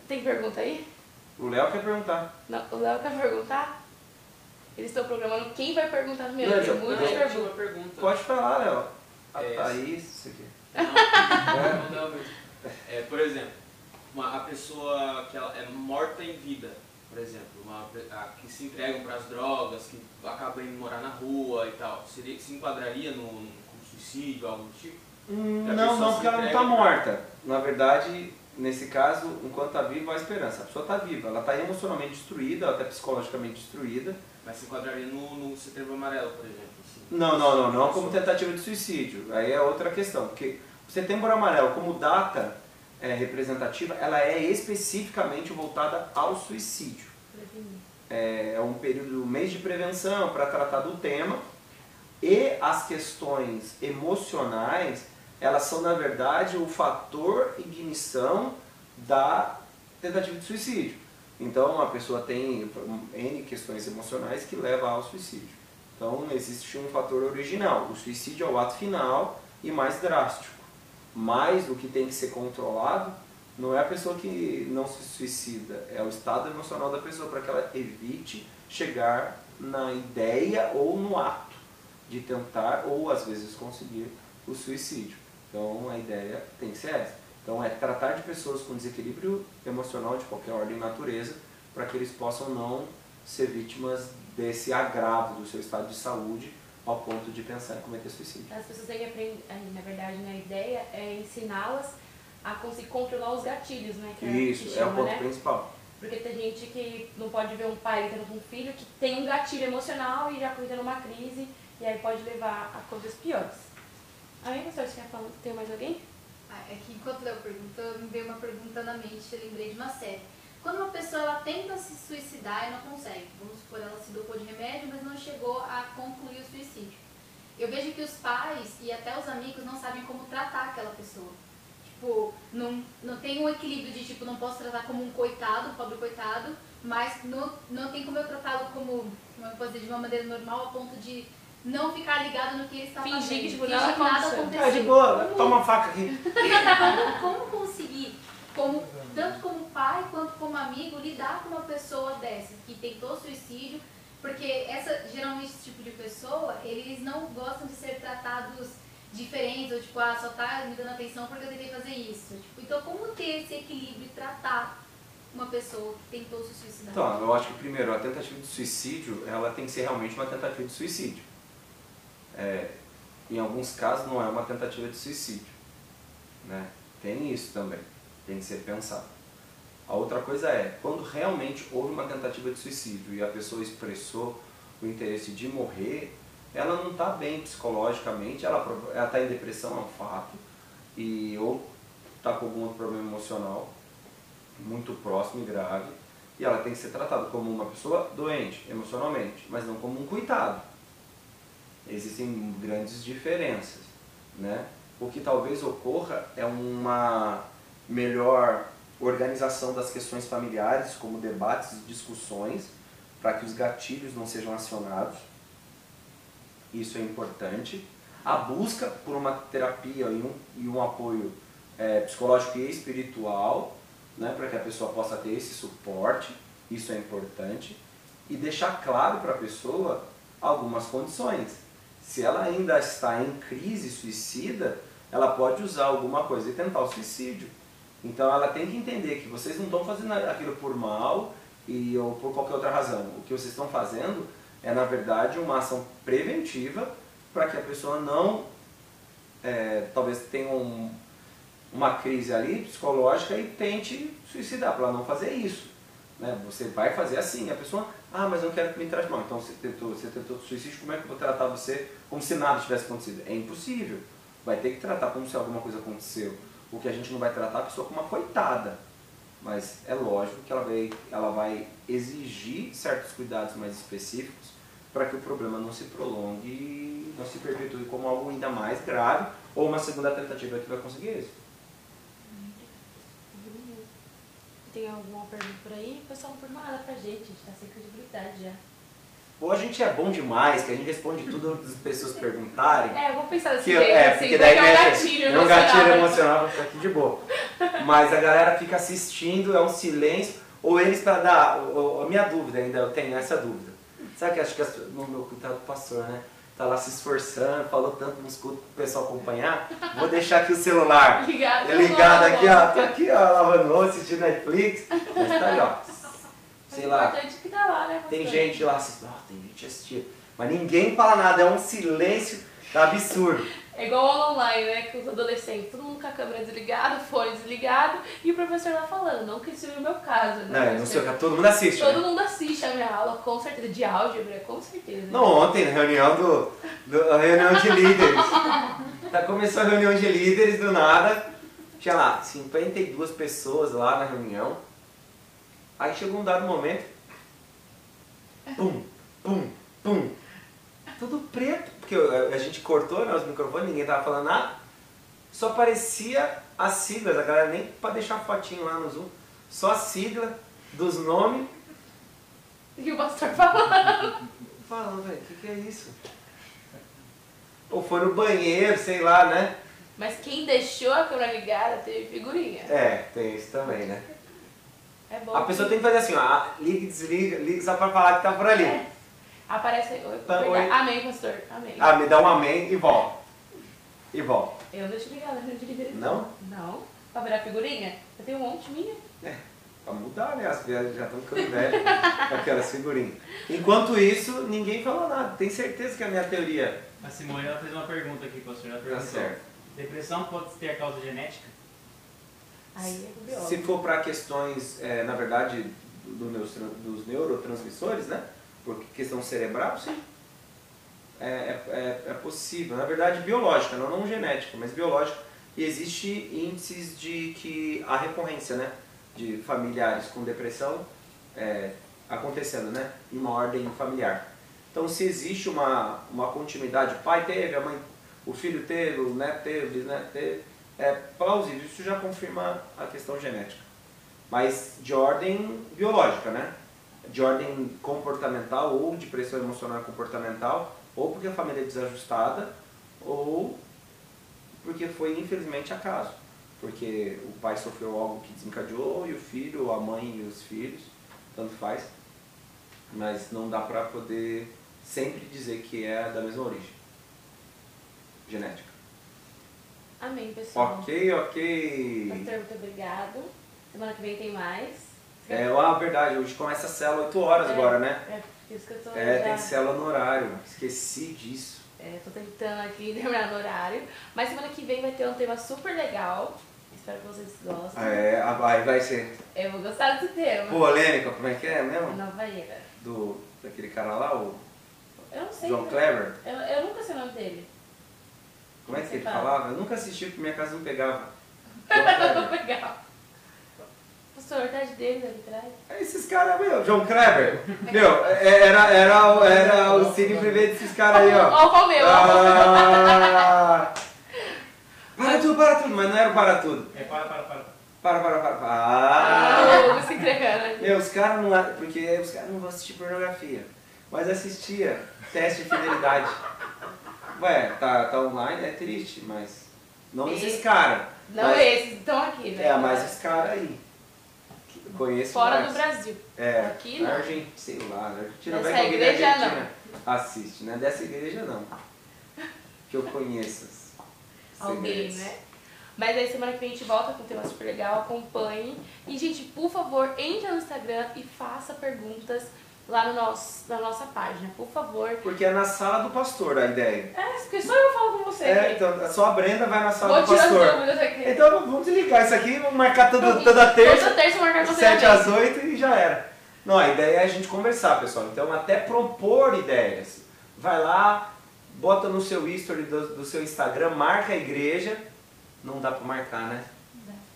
Tem pergunta aí? O Léo quer perguntar. Não, o Léo quer perguntar? Eles estão programando quem vai perguntar primeiro. Tem muitas perguntas. Pergunta. Pode falar, Léo. A é, Thaís, isso aqui. Não, não, não, é, por exemplo, uma, a pessoa que ela é morta em vida, por exemplo, uma, a, que se entregam para as drogas, que acabam indo morar na rua e tal, seria, se enquadraria no, no suicídio, algo do tipo? Hum, não, não, porque ela não está morta. Na verdade, nesse caso, enquanto está viva, há esperança. A pessoa está viva, ela está emocionalmente destruída, ela está psicologicamente destruída. Mas se enquadraria no, no setembro amarelo, por exemplo? Assim. Não, não, não, não como tentativa de suicídio. Aí é outra questão, porque o setembro amarelo, como data é, representativa, ela é especificamente voltada ao suicídio. É, é um período, um mês de prevenção para tratar do tema e as questões emocionais, elas são na verdade o fator ignição da tentativa de suicídio. Então a pessoa tem N questões emocionais que levam ao suicídio. Então existe um fator original, o suicídio é o ato final e mais drástico. Mas o que tem que ser controlado não é a pessoa que não se suicida, é o estado emocional da pessoa para que ela evite chegar na ideia ou no ato de tentar ou às vezes conseguir o suicídio. Então a ideia tem que ser essa. Então é tratar de pessoas com desequilíbrio emocional de qualquer ordem e natureza para que eles possam não ser vítimas desse agravo do seu estado de saúde ao ponto de pensar em cometer suicídio. As pessoas têm que aprender, na verdade, né, a ideia é ensiná-las a conseguir controlar os gatilhos, né? Que é Isso, chama, é o ponto né? principal. Porque tem gente que não pode ver um pai tendo um filho que tem um gatilho emocional e já entra numa crise e aí pode levar a coisas piores. Aí, professor, você quer falar? Tem mais alguém? Ah, é que enquanto eu perguntou, me veio uma pergunta na mente, eu lembrei de uma série. Quando uma pessoa ela tenta se suicidar e não consegue, vamos supor, ela se dopou de remédio, mas não chegou a concluir o suicídio. Eu vejo que os pais e até os amigos não sabem como tratar aquela pessoa. Tipo, não, não tem um equilíbrio de tipo, não posso tratar como um coitado, um pobre coitado, mas não, não tem como eu tratá-lo como, como eu posso dizer, de uma maneira normal, a ponto de não ficar ligado no que ele está Fingir fazendo. que tipo, nada, nada aconteceu. É de boa, toma uma faca aqui. como, como conseguir, como, tanto como pai quanto como amigo, lidar com uma pessoa dessa, que tentou suicídio, porque essa, geralmente esse tipo de pessoa, eles não gostam de ser tratados diferentes, ou tipo, ah, só tá me dando atenção porque eu tentei fazer isso. Tipo, então como ter esse equilíbrio e tratar uma pessoa que tentou se suicidar? Então, eu acho que primeiro, a tentativa de suicídio, ela tem que ser realmente uma tentativa de suicídio. É, em alguns casos não é uma tentativa de suicídio. Né? Tem isso também, tem que ser pensado. A outra coisa é, quando realmente houve uma tentativa de suicídio e a pessoa expressou o interesse de morrer, ela não está bem psicologicamente, ela está em depressão, é um fato, e, ou está com algum outro problema emocional muito próximo e grave, e ela tem que ser tratada como uma pessoa doente emocionalmente, mas não como um coitado existem grandes diferenças. Né? o que talvez ocorra é uma melhor organização das questões familiares, como debates e discussões, para que os gatilhos não sejam acionados. Isso é importante. A busca por uma terapia e um, e um apoio é, psicológico e espiritual, né, para que a pessoa possa ter esse suporte, isso é importante. E deixar claro para a pessoa algumas condições. Se ela ainda está em crise suicida, ela pode usar alguma coisa e tentar o suicídio. Então ela tem que entender que vocês não estão fazendo aquilo por mal e, ou por qualquer outra razão. O que vocês estão fazendo é, na verdade, uma ação preventiva para que a pessoa não, é, talvez tenha um, uma crise ali psicológica e tente suicidar, para não fazer isso. Né? Você vai fazer assim, a pessoa, ah, mas eu não quero que me trate mal. Então você tentou, você tentou suicídio, como é que eu vou tratar você como se nada tivesse acontecido? É impossível. Vai ter que tratar como se alguma coisa aconteceu. O que a gente não vai tratar a pessoa como uma coitada. Mas é lógico que ela vai, ela vai exigir certos cuidados mais específicos para que o problema não se prolongue e não se perpetue como algo ainda mais grave ou uma segunda tentativa que vai conseguir isso. Tem alguma pergunta por aí? O pessoal pergunta nada pra gente, a gente tá sem credibilidade já. Ou a gente é bom demais, que a gente responde tudo que as pessoas perguntarem. É, eu vou pensar desse Que, jeito, é, assim, porque daí é um né, gatilho é um gatilho emocional. emocional pra ficar aqui de boa. Mas a galera fica assistindo, é um silêncio, ou eles para dar. A minha dúvida ainda, eu tenho essa dúvida. Sabe que acho que no meu coitado do pastor, né? Tá lá se esforçando, falou tanto nos cultos pro pessoal acompanhar. Vou deixar aqui o celular *laughs* Ligado. é ligado aqui, ó. Tô aqui, ó, lavando louça, assistindo Netflix. Mas tá aí, ó. Sei O lá. é que tá lá, né? Tem gente lá assistindo, ó, tem gente assistindo. Mas ninguém fala nada, é um silêncio absurdo. É igual aula online, né? Com os adolescentes, todo mundo com a câmera desligada, fone desligado, e o professor lá falando. Não que isso o meu caso, né? Não, professor? sei, todo mundo assiste. Todo né? mundo assiste a minha aula, com certeza, de álgebra, com certeza. Não, ontem, na reunião do, do- reunião de líderes. Tá, começou a reunião de líderes do nada. Tinha lá 52 pessoas lá na reunião. Aí chegou um dado momento. Pum, pum, pum. Tudo preto. Porque a gente cortou né, os microfones, ninguém tava falando nada. Só aparecia as siglas, a galera nem pra deixar fotinho lá no Zoom. Só a sigla dos nomes. E o pastor falando. *laughs* Falando, velho, o que, que é isso? Ou foi no banheiro, sei lá, né? Mas quem deixou a câmera ligada teve figurinha. É, tem isso também, né? É bom. A pessoa tem que fazer assim, ó, liga e desliga, liga só pra falar que tá por ali. É. Aparece. Oi, Tá, verdade. oi. Amém, pastor. Amém. Ah, me dá um amém e volta. E volta. Eu não deixo ligada, não deixo ligada. Não? Não. Pra virar figurinha? Eu tenho um monte minha. Pra mudar, né? As velhas já estão ficando velhas com aquelas figurinhas. Enquanto isso, ninguém falou nada. Tem certeza que é a minha teoria A Simone ela fez uma pergunta aqui, pastor. Ela tá perguntou: certa. depressão pode ter causa genética? Aí é. Se for para questões, é, na verdade, do neus- dos neurotransmissores, né? Por questão cerebral, sim. É, é, é- é possível. Na verdade, biológica, não, não genética, mas biológica. E existe índices de que a recorrência, né? De familiares com depressão é, acontecendo, né? Em uma ordem familiar. Então, se existe uma, uma continuidade, o pai teve, a mãe, o filho teve, o neto teve, o bisneto teve, é plausível. Isso já confirma a questão genética. Mas de ordem biológica, né? De ordem comportamental ou de pressão emocional comportamental, ou porque a família é desajustada, ou porque foi infelizmente acaso. Porque o pai sofreu algo que desencadeou e o filho, a mãe e os filhos, tanto faz. Mas não dá pra poder sempre dizer que é da mesma origem genética. Amém, pessoal. Ok, ok. Pastor, muito obrigado. Semana que vem tem mais. É, ah, verdade, hoje começa a célula 8 horas É. agora, né? É por isso que eu tô É, já- tem célula no horário. Esqueci disso. É, tô tentando aqui *laughs* terminar no horário. Mas semana que vem vai ter um tema super legal. Espero que vocês gostem. É, ah, vai, vai ser Eu vou gostar desse tema. polêmica, como é que é mesmo? Nova Era. Do, daquele cara lá, o Eu não sei. John né? Clever. Eu, eu nunca sei o nome dele. Como é que ele fala? falava? Eu nunca assisti porque minha casa não pegava. *laughs* John Vou Clever. pegar. Pastor, tá de deles ali atrás. É esses caras, meu, John Clever. Meu, era, era, o- era o Cine Privé desses caras aí, ó. *laughs* Ó o Romeu. o. Ah, *laughs* Para tudo, para tudo, mas não era o para tudo. É, para, para, para. Para, para, para, para. Ah, Ah! o se entregando. né? Meu, os caras não. Porque os caras não vão assistir pornografia. Mas assistia teste de fidelidade. Ué, tá, tá online, é triste, mas. Não E- esses caras. Não Mas- esses estão aqui, né? É, mas os caras aí. Conheço Fora mais. do Brasil. É, Aqui na não. Argentina, sei lá, na Argentina Dessa vai que alguém da igreja, Argentina assiste, né? Dessa igreja não. Que eu conheça. Alguém, né? Mas aí semana que vem a gente volta com um tema super legal, acompanhe. E, gente, por favor, entra no Instagram e faça perguntas lá no nosso, na nossa página, por favor. Porque é na sala do pastor a ideia. É, porque só eu falo com você É, aqui. então só a Brenda vai na sala Vou do tirar as pastor. dúvidas aqui. Então vamos desligar isso aqui, vamos marcar toda, toda terça, Toda terça eu marcar com você 7 também. às 8 e já era. Não, a ideia é a gente conversar, pessoal. Então até propor ideias. Vai lá, bota no seu history do, do seu Instagram, marca a igreja. Não dá pra marcar, né?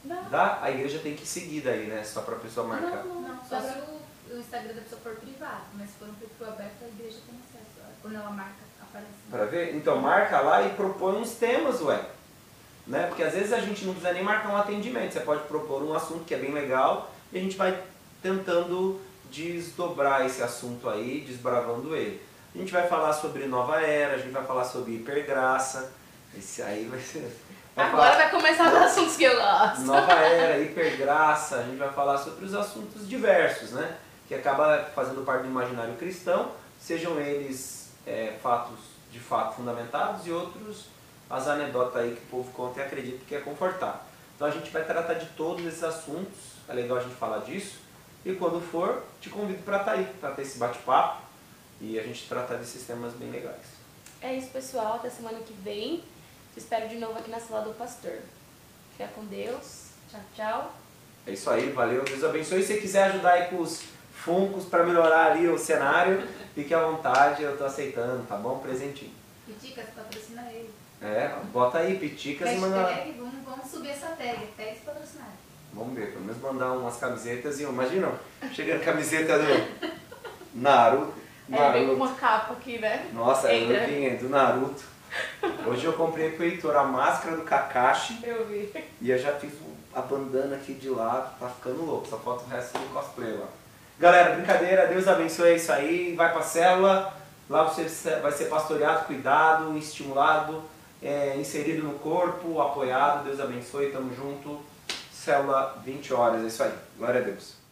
Dá. Dá? A igreja tem que seguir daí, né? Só pra pessoa marcar. Não, Não, só se o, Instagram da pessoa for privado, mas se for um perfil aberto, a igreja tem acesso. Quando ela marca, aparece. Pra ver? Então marca lá e propõe uns temas, ué. Né? Porque às vezes a gente não precisa nem marcar um atendimento. Você pode propor um assunto que é bem legal e a gente vai tentando desdobrar esse assunto aí, desbravando ele. A gente vai falar sobre nova era, a gente vai falar sobre hipergraça. Esse aí vai ser. vai Agora falar vai começar os assuntos que eu gosto. Nova era, hipergraça, a gente vai falar sobre os assuntos diversos, né? Que acaba fazendo parte do imaginário cristão, sejam eles é, fatos de fato fundamentados e outros as anedotas aí que o povo conta e acredita que é confortável. Então a gente vai tratar de todos esses assuntos, é legal a gente falar disso, e quando for, te convido para estar aí, para ter esse bate-papo e a gente tratar desses temas bem legais. É isso, pessoal. Até semana que vem. Te espero de novo aqui na sala do pastor. Fica com Deus. Tchau, tchau. É isso aí, valeu, Deus abençoe. Se você quiser ajudar aí com os funcos para melhorar ali o cenário, fique à vontade, eu tô aceitando, tá bom? Presentinho. Piticas patrocina ele. É, bota aí, piticas e manda. Vamos, vamos subir essa tag, tags patrocinados. Vamos ver, pelo menos mandar umas camisetas e imagina, chega a camiseta do Naruto. É, veio com Naruto. uma capa aqui, né? Nossa, eu vim do Naruto. Hoje eu comprei pro Heitor a máscara do Kakashi Eu vi. e eu já fiz a bandana aqui de lado, tá ficando louco, só falta o resto do cosplay lá. Galera, brincadeira, Deus abençoe é isso aí, vai pra célula, lá você vai ser pastoreado, cuidado, estimulado, é, inserido no corpo, apoiado, Deus abençoe, tamo junto. Célula 20 horas, é isso aí. Glória a Deus.